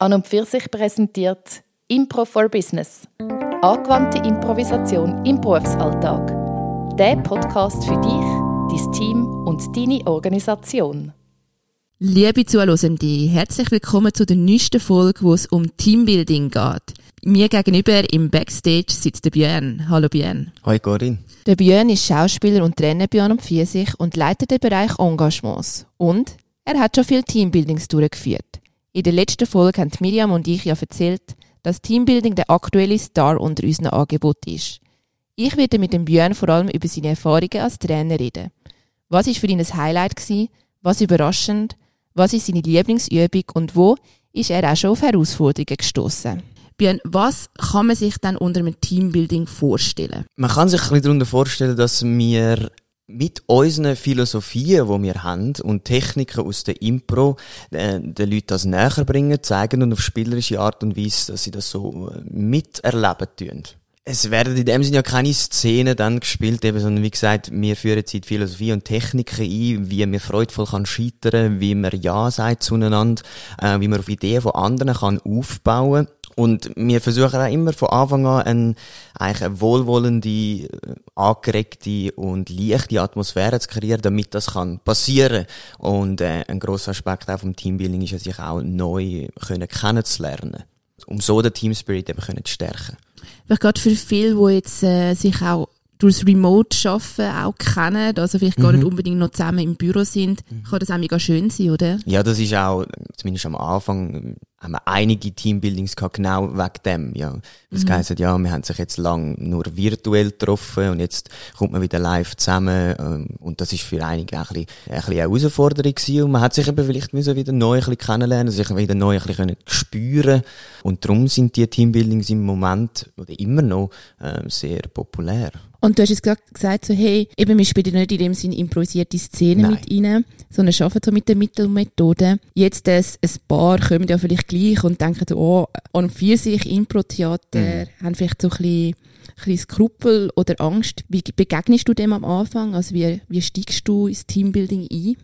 An und für sich präsentiert Impro for Business. Angewandte Improvisation im Berufsalltag. Der Podcast für dich, dein Team und deine Organisation. Liebe Zuhörende, herzlich willkommen zu der neuesten Folge, wo es um Teambuilding geht. Mir gegenüber im Backstage sitzt der Björn. Hallo Björn. Hi Corinne. Der Björn ist Schauspieler und Trainer bei und für sich und leitet den Bereich Engagements. Und er hat schon viel Teambuildings durchgeführt. In der letzten Folge haben Miriam und ich ja erzählt, dass Teambuilding der aktuelle Star unter unseren Angebot ist. Ich werde mit dem Björn vor allem über seine Erfahrungen als Trainer reden. Was ist für ihn ein Highlight gewesen? Was überraschend? Was ist seine Lieblingsübung und wo ist er auch schon auf Herausforderungen gestoßen? Björn, was kann man sich dann unter einem Teambuilding vorstellen? Man kann sich ein bisschen darunter vorstellen, dass wir mit unseren Philosophien, die wir haben, und Techniken aus der Impro, äh, den Leuten das näher bringen, zeigen und auf spielerische Art und Weise, dass sie das so äh, miterleben tun. Es werden in dem Sinne ja keine Szenen dann gespielt, eben, sondern wie gesagt, wir führen jetzt Philosophie und Techniken ein, wie man freudvoll kann scheitern, wie man Ja sagt zueinander, äh, wie man auf Ideen von anderen kann aufbauen und wir versuchen auch immer von Anfang an eine, eigentlich eine wohlwollende, angeregte und leichte Atmosphäre zu kreieren, damit das kann passieren. Und äh, ein grosser Aspekt auch vom Teambuilding ist ja, sich auch neu können kennenzulernen. Um so den Teamspirit eben können zu stärken. Vielleicht gerade für viele, die jetzt äh, sich auch durchs Remote-Arbeiten auch kennen, also vielleicht gar nicht mhm. unbedingt noch zusammen im Büro sind, mhm. kann das auch mega schön sein, oder? Ja, das ist auch, zumindest am Anfang, haben wir einige Teambuildings gehabt, genau wegen dem, ja. Das mhm. heisst, ja, wir haben sich jetzt lang nur virtuell getroffen und jetzt kommt man wieder live zusammen, ähm, und das ist für einige auch ein bisschen, ein bisschen eine Herausforderung gewesen und man hat sich eben vielleicht müssen wieder neu ein bisschen kennenlernen, sich wieder neu ein bisschen spüren und darum sind die Teambuildings im Moment, oder immer noch, äh, sehr populär. Und du hast jetzt gesagt, so, hey, eben, wir spielen nicht in dem Sinne improvisierte Szenen Nein. mit rein, sondern arbeiten so mit der Mittelmethode. Jetzt ein, ein paar kommen ja vielleicht gleich und denken, oh, an für sich Impro-Theater, mhm. haben vielleicht so ein bisschen, ein bisschen Skrupel oder Angst. Wie begegnest du dem am Anfang? Also wie, wie steigst du ins Teambuilding ein?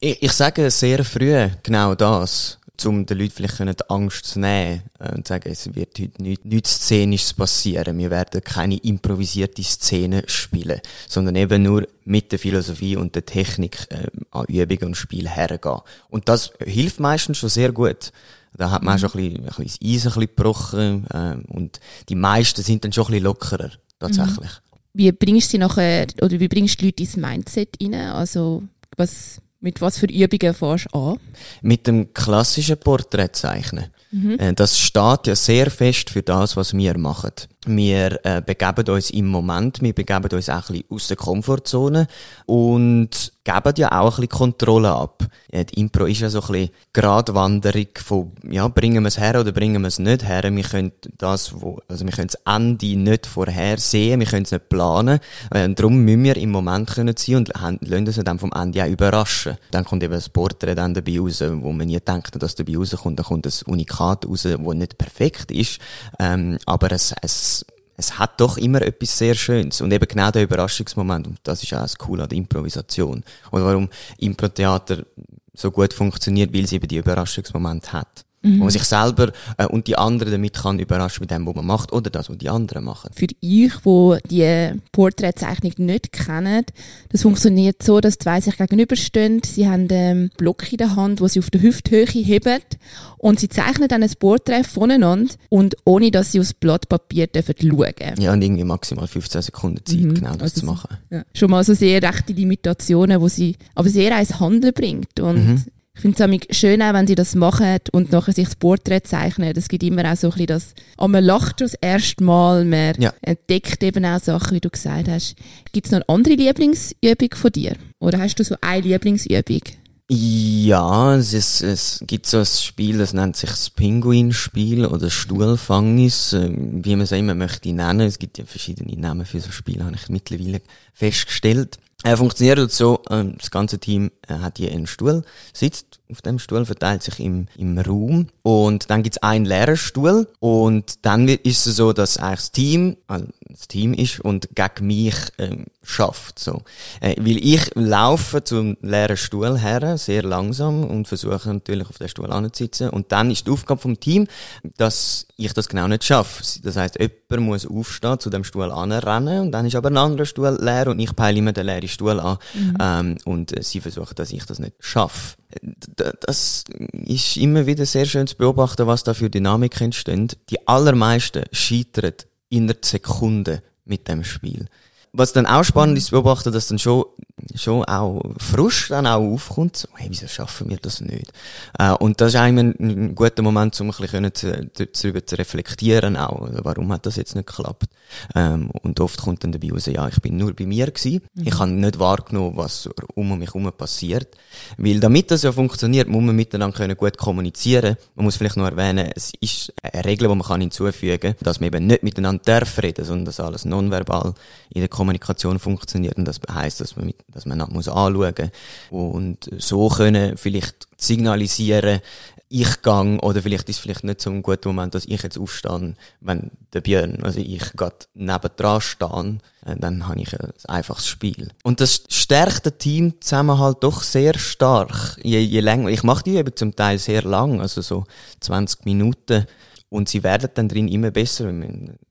Ich, ich sage sehr früh genau das um den Leuten vielleicht die Angst zu nehmen und zu sagen, es wird heute nichts, nichts Szenisches passieren. Wir werden keine improvisierte Szene spielen, sondern eben nur mit der Philosophie und der Technik äh, an Übungen und Spiel hergehen. Und das hilft meistens schon sehr gut. Da hat man mhm. schon ein bisschen, ein bisschen das Eis ein bisschen gebrochen äh, und die meisten sind dann schon ein bisschen lockerer, tatsächlich. Mhm. Wie bringst du sie nachher, oder wie bringst du die Leute ins Mindset rein? Also, was, mit was für Übungen fährst du an? Mit dem klassischen Porträtzeichnen. Mhm. Äh, das steht ja sehr fest für das, was wir machen. Wir äh, begeben uns im Moment, wir begeben uns auch ein bisschen aus der Komfortzone und geben ja auch ein bisschen Kontrolle ab. Ja, die Impro ist ja so ein bisschen Gradwanderung von, ja, bringen wir es her oder bringen wir es nicht her. Wir können das, wo, also wir können das Ende nicht vorhersehen, wir können es nicht planen. Äh, darum müssen wir im Moment können sein und lassen uns dann vom Ende auch überraschen. Dann kommt eben das Porträt dann dabei raus, wo man nie denkt, dass dabei rauskommt. Dann kommt das Unikat raus, wo nicht perfekt ist, ähm, aber es, es es hat doch immer etwas sehr Schönes. Und eben genau der Überraschungsmoment. Und das ist auch das Coole an der Improvisation. Und warum Impro-Theater so gut funktioniert, weil es eben die Überraschungsmoment hat. Mhm. Wo man sich selber äh, und die anderen damit kann überraschen mit dem, was man macht oder das, was die anderen machen. Für euch, wo die Porträtzeichnung nicht kennen, das funktioniert so, dass zwei sich gegenüberstehen. Sie haben einen Block in der Hand, wo sie auf der Hüfthöhe heben und sie zeichnen dann ein Porträt voneinander und ohne, dass sie aufs Blatt Papier dürfen schauen. Ja, und irgendwie maximal 15 Sekunden Zeit, mhm. genau das also zu machen. Ja. Schon mal so sehr rechte Limitationen, wo sie aber sehr ins Handeln bringt und mhm. Ich finde es schön auch, wenn sie das machen und nachher sich das Porträt zeichnen. Das gibt immer auch so ein bisschen das, aber man lacht das erste Mal, man ja. entdeckt eben auch Sachen, wie du gesagt hast. Gibt es noch eine andere Lieblingsübung von dir? Oder hast du so eine Lieblingsübung? Ja, es, ist, es gibt so ein Spiel, das nennt sich das Pinguinspiel oder Stuhlfangis, ähm, wie man es immer möchte nennen. Es gibt ja verschiedene Namen für so Spiele, habe ich mittlerweile festgestellt. Er funktioniert so, äh, das ganze Team äh, hat hier einen Stuhl, sitzt auf dem Stuhl, verteilt sich im, im Raum und dann gibt's einen Lehrerstuhl und dann ist es so, dass eigentlich das Team, äh, das Team ist und gegen mich ähm, schafft. So. Äh, weil ich laufe zum leeren Stuhl her, sehr langsam und versuche natürlich auf den Stuhl anzusitzen und dann ist die Aufgabe vom Team, dass ich das genau nicht schaffe. Das heißt, jemand muss aufstehen, zu dem Stuhl anrennen und dann ist aber ein anderer Stuhl leer und ich peile immer den leeren Stuhl an mhm. ähm, und äh, sie versuchen, dass ich das nicht schaffe das ist immer wieder sehr schön zu beobachten, was da für Dynamik entsteht. Die allermeisten scheitern in einer Sekunde mit dem Spiel. Was dann auch spannend ist zu beobachten, dass dann schon, schon auch Frust dann auch aufkommt. So, hey, wieso schaffen wir das nicht? Äh, und das ist eigentlich ein, ein guter Moment, um ein bisschen zu, darüber zu reflektieren auch. Also, warum hat das jetzt nicht geklappt? Ähm, und oft kommt dann dabei raus, ja, ich bin nur bei mir gewesen. Mhm. Ich habe nicht wahrgenommen, was um mich herum passiert. Weil damit das ja funktioniert, muss man miteinander können gut kommunizieren. Man muss vielleicht noch erwähnen, es ist eine Regel, die man kann hinzufügen kann, dass man eben nicht miteinander darf reden, sondern dass alles nonverbal in der Kommunikation funktioniert. Und das heisst, dass man, mit, dass man muss anschauen und so können vielleicht signalisieren, ich gang oder vielleicht ist es vielleicht nicht so ein guter Moment, dass ich jetzt aufstehe, wenn der Björn, also ich gerade nebendran stehe, äh, dann habe ich ein einfaches Spiel. Und das stärkt den Teamzusammenhalt doch sehr stark. Je, je länger, ich mache die eben zum Teil sehr lang, also so 20 Minuten und sie werden dann drin immer besser.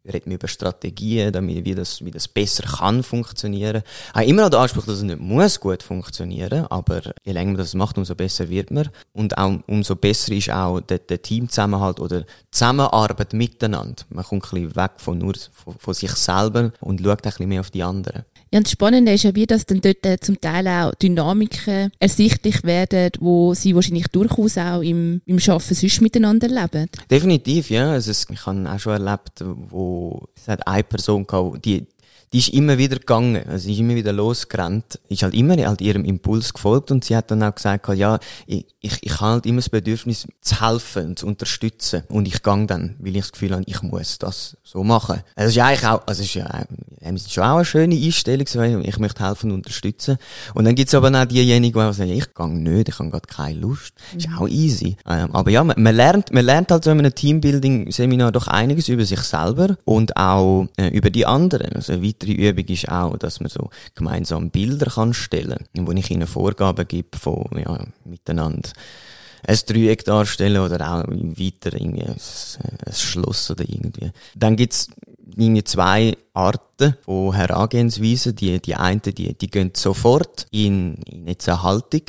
Wir reden über Strategien, damit, wie, das, wie das besser kann funktionieren. Ich habe immer noch den Anspruch, dass es nicht muss gut funktionieren, aber je länger man das macht, umso besser wird man. Und auch, umso besser ist auch der, der Teamzusammenhalt oder Zusammenarbeit miteinander. Man kommt ein bisschen weg von nur von, von sich selber und schaut ein bisschen mehr auf die anderen. Ja, und das Spannende ist ja wie, dass dann dort äh, zum Teil auch Dynamiken ersichtlich werden, wo sie wahrscheinlich durchaus auch im, im Arbeiten sonst miteinander leben. Definitiv, ja. Also ich habe auch schon erlebt, wo es hat eine Person gehabt, die die ist immer wieder gegangen, also sie ist immer wieder losgerannt, ist halt immer halt ihrem Impuls gefolgt und sie hat dann auch gesagt, ja, ich, ich, ich habe halt immer das Bedürfnis zu helfen, zu unterstützen und ich gang dann, weil ich das Gefühl habe, ich muss das so machen. Also ist ja eigentlich auch, also ist ja, ist schon auch eine schöne Einstellung, ich möchte helfen und unterstützen. Und dann gibt's aber auch diejenigen, die sagen, ich gang nicht, ich habe gerade keine Lust. Mhm. Ist auch easy. Ähm, aber ja, man, man, lernt, man lernt halt so in einem Teambuilding-Seminar doch einiges über sich selber und auch äh, über die anderen. Also weitere Übung ist auch, dass man so gemeinsam Bilder kann stellen kann, wo ich ihnen Vorgaben gebe von, ja, miteinander ein Dreieck darstellen oder auch weiter irgendwie ein, ein Schloss oder irgendwie. Dann gibt's irgendwie zwei Arten von Herangehensweisen. Die, die einen, die, die gehen sofort in, in jetzt eine Haltung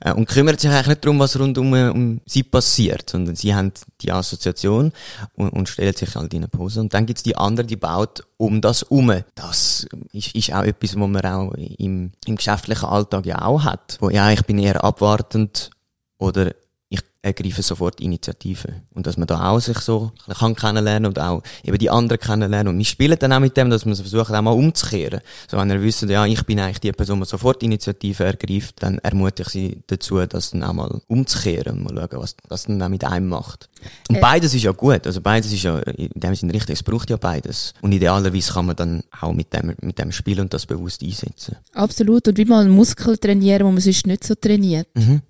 äh, und kümmern sich eigentlich nicht darum, was rund um, um sie passiert, sondern sie haben die Assoziation und, und stellen sich halt in eine Pose. Und dann gibt's die andere, die baut um das um. Das ist, ist auch etwas, was man auch im, im geschäftlichen Alltag ja auch hat. Wo, ja, ich bin eher abwartend oder ergreifen sofort Initiative. Und dass man da auch sich so kann kennenlernen und auch eben die anderen kennenlernen. Und wir spielen dann auch mit dem, dass man versucht, auch mal umzukehren. So, wenn er wissen, ja, ich bin eigentlich die Person, die sofort Initiative ergreift, dann ermutige ich sie dazu, das dann auch mal umzukehren und mal schauen, was das dann auch mit einem macht. Und äh. beides ist ja gut. Also beides ist ja in dem Sinne richtig. Es braucht ja beides. Und idealerweise kann man dann auch mit dem, mit dem spielen und das bewusst einsetzen. Absolut. Und wie mal einen Muskel trainieren, wo man sonst nicht so trainiert. Mhm.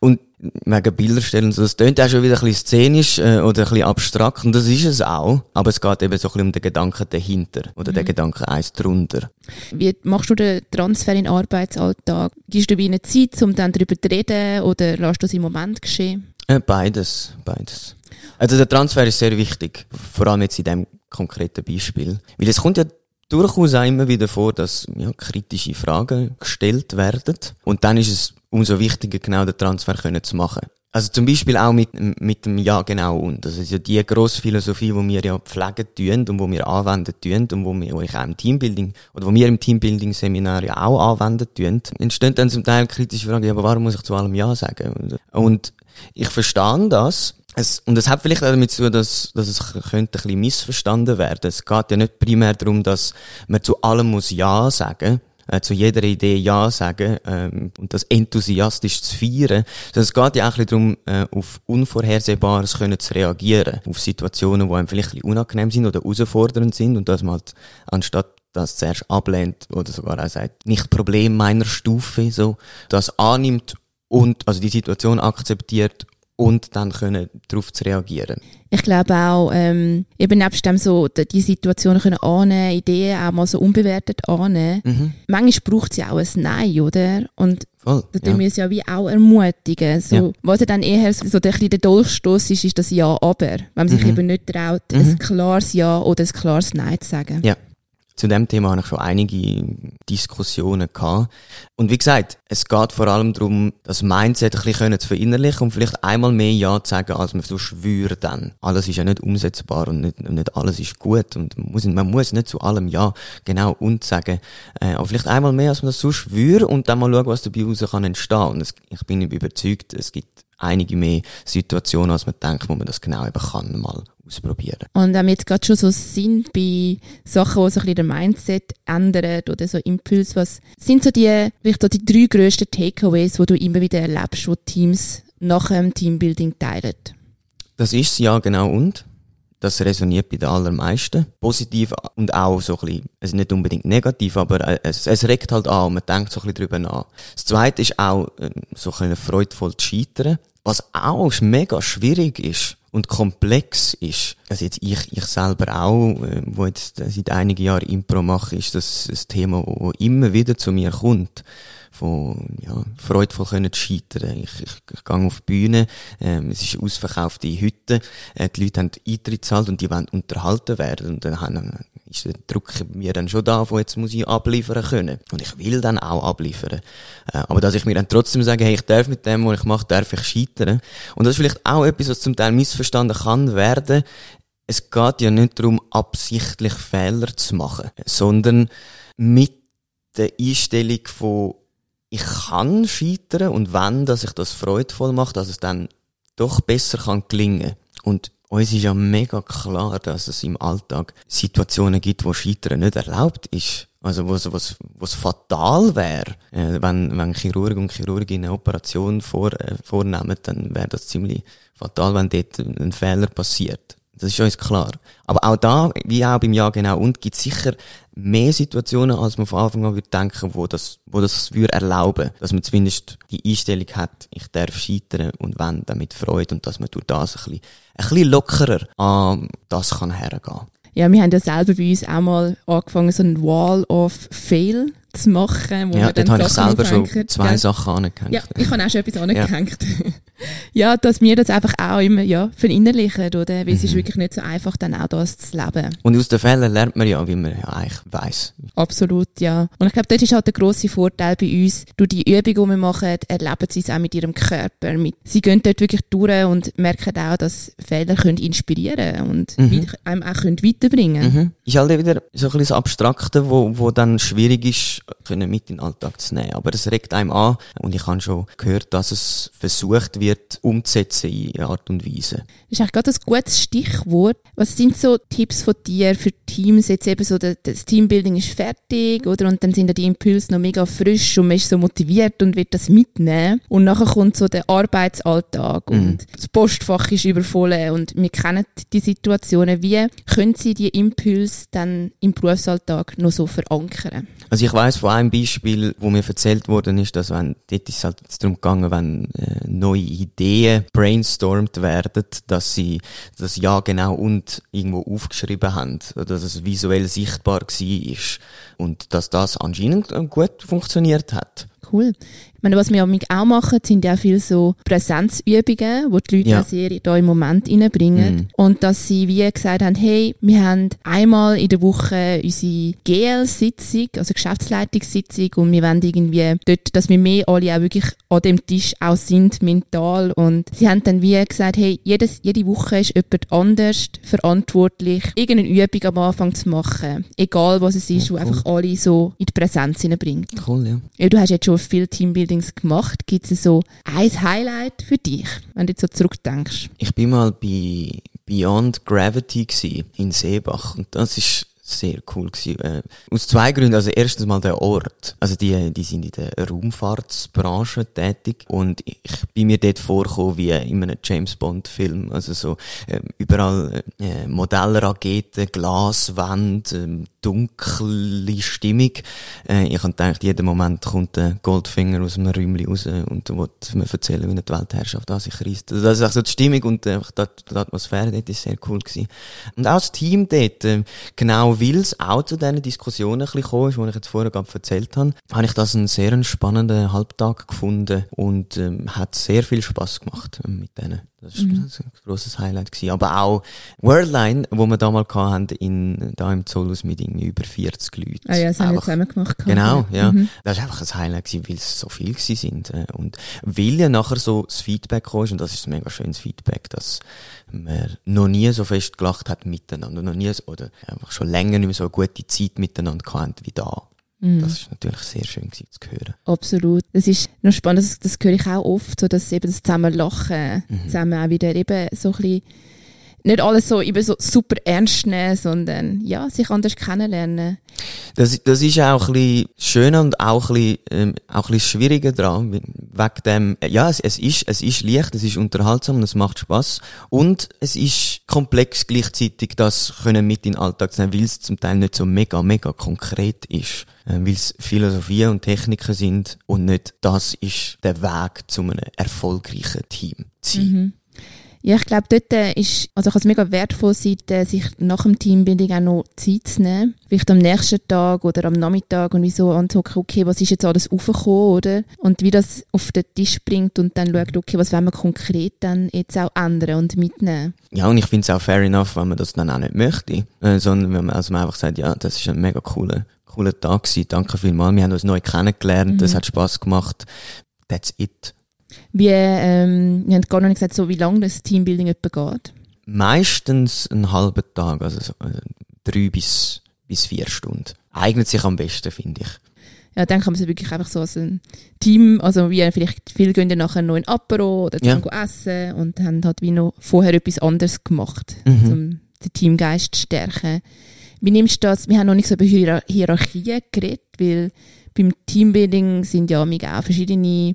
Und wegen Bilderstellen, so, das klingt auch schon wieder ein bisschen szenisch äh, oder ein bisschen abstrakt und das ist es auch, aber es geht eben so ein bisschen um den Gedanken dahinter oder mhm. den Gedanken eins drunter. Wie machst du den Transfer in den Arbeitsalltag? Gibst du eine Zeit, um dann darüber zu reden oder lässt du es im Moment geschehen? Äh, beides, beides. Also der Transfer ist sehr wichtig, vor allem jetzt in dem konkreten Beispiel, weil es kommt ja durchaus auch immer wieder vor, dass ja, kritische Fragen gestellt werden und dann ist es umso wichtiger, genau den Transfer können zu machen. Also zum Beispiel auch mit, mit dem Ja, genau und. Das ist ja die grosse Philosophie, die wir ja pflegen tun und wo wir anwenden tun und wo, wir, ich auch im Teambuilding oder wo wir im Teambuilding-Seminar ja auch anwenden tun, entstehen dann zum Teil kritische Fragen, ja, aber warum muss ich zu allem Ja sagen? Und ich verstehe das, es, und es hat vielleicht auch damit zu tun, dass, dass es könnte ein bisschen missverstanden werden. Es geht ja nicht primär darum, dass man zu allem muss Ja sagen äh, zu jeder Idee Ja sagen ähm, und das enthusiastisch zu feiern, sondern es geht ja auch darum, äh, auf Unvorhersehbares können zu reagieren, auf Situationen, die einem vielleicht ein bisschen unangenehm sind oder herausfordernd sind und dass man halt anstatt das zuerst ablehnt oder sogar auch sagt, nicht Problem meiner Stufe, so, das annimmt und, also die Situation akzeptiert und dann können darauf zu reagieren. Ich glaube auch, ähm, eben nebst dem so, die Situationen können annehmen, Ideen auch mal so unbewertet annehmen. Mhm. Manchmal braucht es ja auch ein Nein, oder? Und Voll, da ja. wir es ja wie auch ermutigen. So, ja. Was dann eher so der, der Dolchstoß ist, ist das Ja, aber. Wenn man sich mhm. eben nicht traut, mhm. ein klares Ja oder ein klares Nein zu sagen. Ja. Zu dem Thema habe ich schon einige Diskussionen gehabt. Und wie gesagt, es geht vor allem darum, das Mindset ein bisschen zu verinnerlichen und vielleicht einmal mehr Ja zu sagen, als man sonst würde dann. Alles ist ja nicht umsetzbar und nicht, nicht alles ist gut und man muss, man muss nicht zu allem Ja genau und sagen. Äh, aber vielleicht einmal mehr, als man das sonst würde und dann mal schauen, was dabei raus kann entstehen. Und es, ich bin überzeugt, es gibt einige mehr Situationen, als man denkt, wo man das genau eben kann, mal ausprobieren. Und wenn wir jetzt gerade schon so sind bei Sachen, die so ein bisschen den Mindset ändern oder so Impuls, was sind so die, vielleicht so die drei grössten Takeaways, die du immer wieder erlebst, wo Teams nach einem Teambuilding teilen? Das ist ja genau und. Das resoniert bei den allermeisten. Positiv und auch so ein bisschen, also nicht unbedingt negativ, aber es, es regt halt an und man denkt so ein bisschen drüber nach. Das zweite ist auch, ähm, so ein bisschen freudvoll zu scheitern. Was auch mega schwierig ist und komplex ist. Also jetzt ich, ich selber auch, äh, wo jetzt seit einigen Jahren Impro mache, ist das ein Thema, wo immer wieder zu mir kommt von ja, freudvoll können scheitern. Ich, ich, ich gehe auf die Bühne, ähm, es ist ausverkaufte Hütte, äh, die Leute haben Eintritt gezahlt und die wollen unterhalten werden und dann haben, ist der Druck mir dann schon da, wo jetzt muss ich abliefern können. Und ich will dann auch abliefern. Äh, aber dass ich mir dann trotzdem sage, hey, ich darf mit dem, was ich mache, darf ich scheitern. Und das ist vielleicht auch etwas, was zum Teil missverstanden kann werden. Es geht ja nicht darum, absichtlich Fehler zu machen, sondern mit der Einstellung von ich kann scheitern und wenn, dass ich das freudvoll mache, dass es dann doch besser kann gelingen. Und uns ist ja mega klar, dass es im Alltag Situationen gibt, wo Scheitern nicht erlaubt ist. Also, was, was, was fatal wäre, äh, wenn, wenn Chirurgen und Chirurginnen eine Operation vor, äh, vornehmen, dann wäre das ziemlich fatal, wenn dort ein Fehler passiert. Das ist uns klar. Aber auch da, wie auch beim Ja genau und, gibt sicher mehr Situationen, als man von Anfang an würde denken, wo das, wo das würde erlauben. Dass man zumindest die Einstellung hat, ich darf scheitern und wenn, damit Freude und dass man durch das ein bisschen, ein bisschen lockerer an das kann hergehen. Ja, wir haben ja selber bei uns auch mal angefangen, so ein Wall of Fail zu machen. Wo ja, dort habe ich selber schon zwei gell? Sachen angehängt. Ja, ich habe auch schon etwas angehängt. Ja. ja, dass wir das einfach auch immer ja, verinnerlichen, oder? Weil mhm. es ist mhm. wirklich nicht so einfach, dann auch das zu leben. Und aus den Fällen lernt man ja, wie man ja eigentlich weiss. Absolut, ja. Und ich glaube, dort ist halt der grosse Vorteil bei uns. Durch die Übung, die wir machen, erleben sie es auch mit ihrem Körper. Mit, sie gehen dort wirklich durch und merken auch, dass Fehler können inspirieren und mhm. einem auch können weiterbringen mhm. Ist halt wieder so ein bisschen das Abstrakte, wo, wo dann schwierig ist, können mit in den Alltag zu nehmen. Aber es regt einem an und ich habe schon gehört, dass es versucht wird, umzusetzen in Art und Weise. Das ist eigentlich gerade ein gutes Stichwort. Was sind so Tipps von dir für Teams? Jetzt eben so, das Teambuilding ist fertig, oder? Und dann sind die Impulse noch mega frisch und man ist so motiviert und wird das mitnehmen. Und nachher kommt so der Arbeitsalltag und mhm. das Postfach ist übervoll und wir kennen die Situationen. Wie können Sie die Impulse dann im Berufsalltag noch so verankern? Also ich weiß von einem Beispiel, wo mir erzählt worden ist, dass wenn, dort ist es halt darum gegangen, wenn äh, neue Ideen brainstormt werden, dass sie das Ja genau und irgendwo aufgeschrieben haben, dass es visuell sichtbar war und dass das anscheinend gut funktioniert hat. Cool. Ich meine, was wir auch machen, sind ja viel so Präsenzübungen, wo die Leute ja. sehr da im Moment reinbringen. Mm. Und dass sie wie gesagt haben, hey, wir haben einmal in der Woche unsere GL-Sitzung, also Geschäftsleitungssitzung und wir wollen irgendwie dort, dass wir mehr alle auch wirklich an dem Tisch auch sind, mental. Und sie haben dann wie gesagt, hey, jedes, jede Woche ist jemand anders verantwortlich, irgendeine Übung am Anfang zu machen. Egal was es ist, ja, cool. wo einfach alle so in die Präsenz hineinbringt. Cool, ja. ja. Du hast jetzt schon viel Teambuildings gemacht. Gibt es so ein Highlight für dich, wenn du jetzt so zurückdenkst? Ich bin mal bei Beyond Gravity in Seebach und das ist sehr cool gewesen. Äh, aus zwei Gründen. Also erstens mal der Ort. Also die, die sind in der Raumfahrtsbranche tätig und ich bin mir dort vorgekommen wie in einem James Bond Film. Also so äh, überall äh, Modellraketen, Glaswand, äh, dunkle Stimmung. Äh, ich habe gedacht, jeden Moment kommt der Goldfinger aus einem Räumchen raus und will mir erzählen, wie die Weltherrschaft an sich reißt. Also das ist auch so die Stimmung und äh, die, die Atmosphäre dort ist sehr cool gewesen. Und auch das Team dort, äh, genau weil es auch zu diesen Diskussionen ein bisschen gekommen ist, die ich jetzt vorher gerade erzählt habe, habe ich das einen sehr spannenden Halbtag gefunden und ähm, hat sehr viel Spaß gemacht äh, mit denen. Das war mhm. ein grosses Highlight. Gewesen. Aber auch Worldline, wo wir damals hatten, in, da im Zollhaus mit irgendwie über 40 Leuten. Ah ja, das haben wir zusammen gemacht. Genau, ja. Mhm. Das war einfach ein Highlight gewesen, weil es so viel sind. Äh, und weil ja nachher so das Feedback kam, und das ist ein mega schönes Feedback, dass man noch nie so fest gelacht hat miteinander, noch nie, oder einfach schon länger nicht mehr so eine gute Zeit miteinander gehabt wie da. Mhm. Das ist natürlich sehr schön gewesen, zu hören. Absolut. Das ist noch spannend, das, das höre ich auch oft, so dass eben das zusammen lachen, mhm. zusammen auch wieder eben so ein bisschen nicht alles so, eben so super ernst nehmen, sondern ja, sich anders kennenlernen. Das, das ist auch ein bisschen schöner und auch ein bisschen, ähm, auch ein bisschen schwieriger dran, wegen dem, ja, es, es ist, es ist leicht, es ist unterhaltsam und es macht Spaß und es ist komplex gleichzeitig, das können mit in den Alltag zu nehmen, weil es zum Teil nicht so mega, mega konkret ist äh, weil es Philosophie und Techniken sind und nicht das ist der Weg zu einem erfolgreichen Team zu sein. Mhm. Ja, ich glaube, dort äh, ist, also kann es mega wertvoll sein, äh, sich nach dem Teambuilding auch noch Zeit zu nehmen. Vielleicht am nächsten Tag oder am Nachmittag und wieso anzugucken, okay, was ist jetzt alles aufgekommen, oder? Und wie das auf den Tisch bringt und dann schaut, okay, was wollen wir konkret dann jetzt auch ändern und mitnehmen. Ja, und ich finde es auch fair enough, wenn man das dann auch nicht möchte, äh, sondern wenn man, also man einfach sagt, ja, das ist ein mega cooler, cooler Tag gewesen, danke vielmals, wir haben uns neu kennengelernt, mhm. das hat Spaß gemacht, that's it. Wie, ähm, wir haben gar noch nicht gesagt, so wie lange das Teambuilding etwa geht. Meistens einen halben Tag, also so, äh, drei bis, bis vier Stunden. Eignet sich am besten, finde ich. Ja, dann kann man sich wirklich einfach so als ein Team, also wie vielleicht viele gehen dann nachher noch in Apero oder zum ja. essen und haben halt wie noch vorher etwas anderes gemacht, mhm. um den Teamgeist zu stärken. Wie nimmst du das? Wir haben noch nicht so über Hier Hierarchien geredet, weil beim Teambuilding sind ja auch verschiedene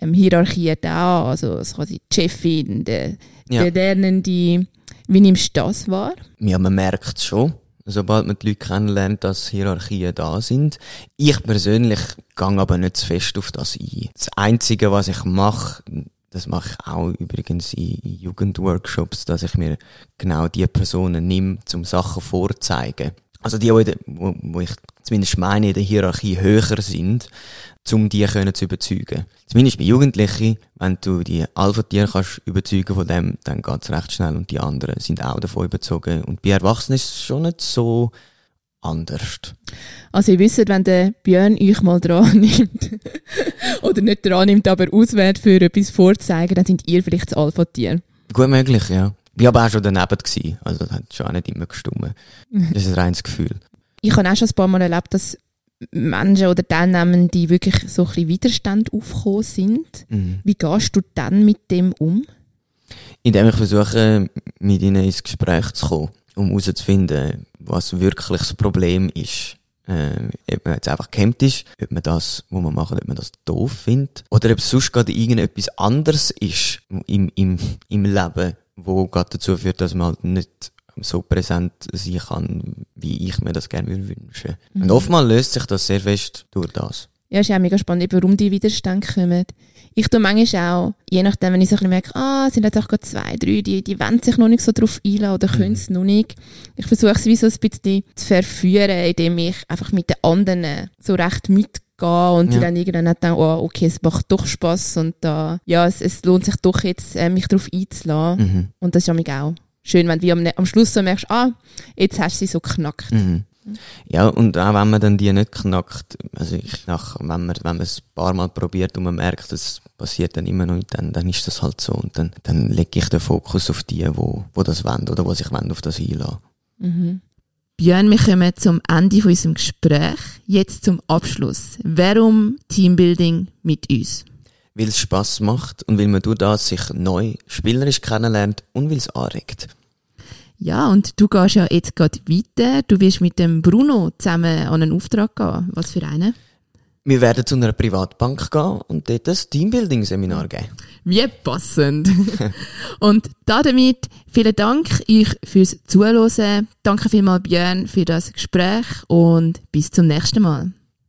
ähm, Hierarchie da, also es die Chefin, der, ja. der Lernende. Wie nimmst du das wahr? Ja, man merkt schon, sobald man die Leute kennenlernt, dass Hierarchien da sind. Ich persönlich gehe aber nicht zu fest auf das ein. Das Einzige, was ich mache, das mache ich auch übrigens in Jugendworkshops, dass ich mir genau die Personen nehme, um Sachen vorzeigen. Also die, wo, wo ich zumindest meine, in der Hierarchie höher sind, um die können zu überzeugen. Zumindest bei Jugendlichen, wenn du die Alpha-Tiere kannst überzeugen von dem, dann geht's recht schnell und die anderen sind auch davon überzogen. Und bei Erwachsenen ist es schon nicht so anders. Also ihr wisst, wenn der Björn euch mal dran nimmt, oder nicht dran nimmt, aber auswählt für etwas vorzeigen, dann sind ihr vielleicht das Alpha-Tier. Gut möglich, ja. Ich war aber auch schon daneben gewesen. Also das hat schon auch nicht immer gestummen. Das ist ein reines Gefühl. Ich habe auch schon ein paar Mal erlebt, dass Menschen oder Teilnehmende, die wirklich so ein bisschen Widerstand aufgekommen sind. Mhm. Wie gehst du dann mit dem um? Indem ich versuche, mit ihnen ins Gespräch zu kommen, um herauszufinden, was wirklich das Problem ist. Äh, ob man jetzt einfach gehemmt ist, ob man das, was man macht, ob man das doof findet, oder ob es sonst gerade irgendetwas anderes ist im, im, im Leben, wo gerade dazu führt, dass man halt nicht so präsent sein kann, wie ich mir das gerne wünschen mhm. Und oftmals löst sich das sehr fest durch das. Ja, ist auch mega spannend, warum die Widerstände kommen. Ich tue manchmal auch, je nachdem, wenn ich so ein bisschen merke, ah, es sind jetzt auch gerade zwei, drei, die, die wollen sich noch nicht so drauf einladen oder können es mhm. noch nicht. Ich versuche es wie so ein bisschen zu verführen, indem ich einfach mit den anderen so recht mitgehe und ja. dann irgendwann denken, oh, okay, es macht doch Spass und da, ja, es, es lohnt sich doch jetzt, äh, mich darauf einzuladen. Mhm. Und das ist mich auch schön, wenn du am, am Schluss so merkst, ah, jetzt hast du sie so knackt. Mhm. Ja, und auch wenn man dann die nicht knackt, also ich nach, wenn man, wenn man es ein paar Mal probiert und man merkt, es passiert dann immer noch dann, dann ist das halt so und dann, dann lege ich den Fokus auf die, wo, wo das wollen oder wo sich wollen, auf das einlassen. Mhm. Björn, wir kommen zum Ende von unserem Gespräch. Jetzt zum Abschluss. Warum Teambuilding mit uns? Weil es Spass macht und weil man durch das sich neu spielerisch kennenlernt und weil es anregt. Ja, und du gehst ja jetzt gerade weiter. Du wirst mit dem Bruno zusammen an einen Auftrag gehen. Was für einen? Wir werden zu einer Privatbank gehen und dort ein Teambuilding-Seminar geben. Wie passend. und damit vielen Dank euch fürs Zuhören. Danke vielmals Björn für das Gespräch und bis zum nächsten Mal.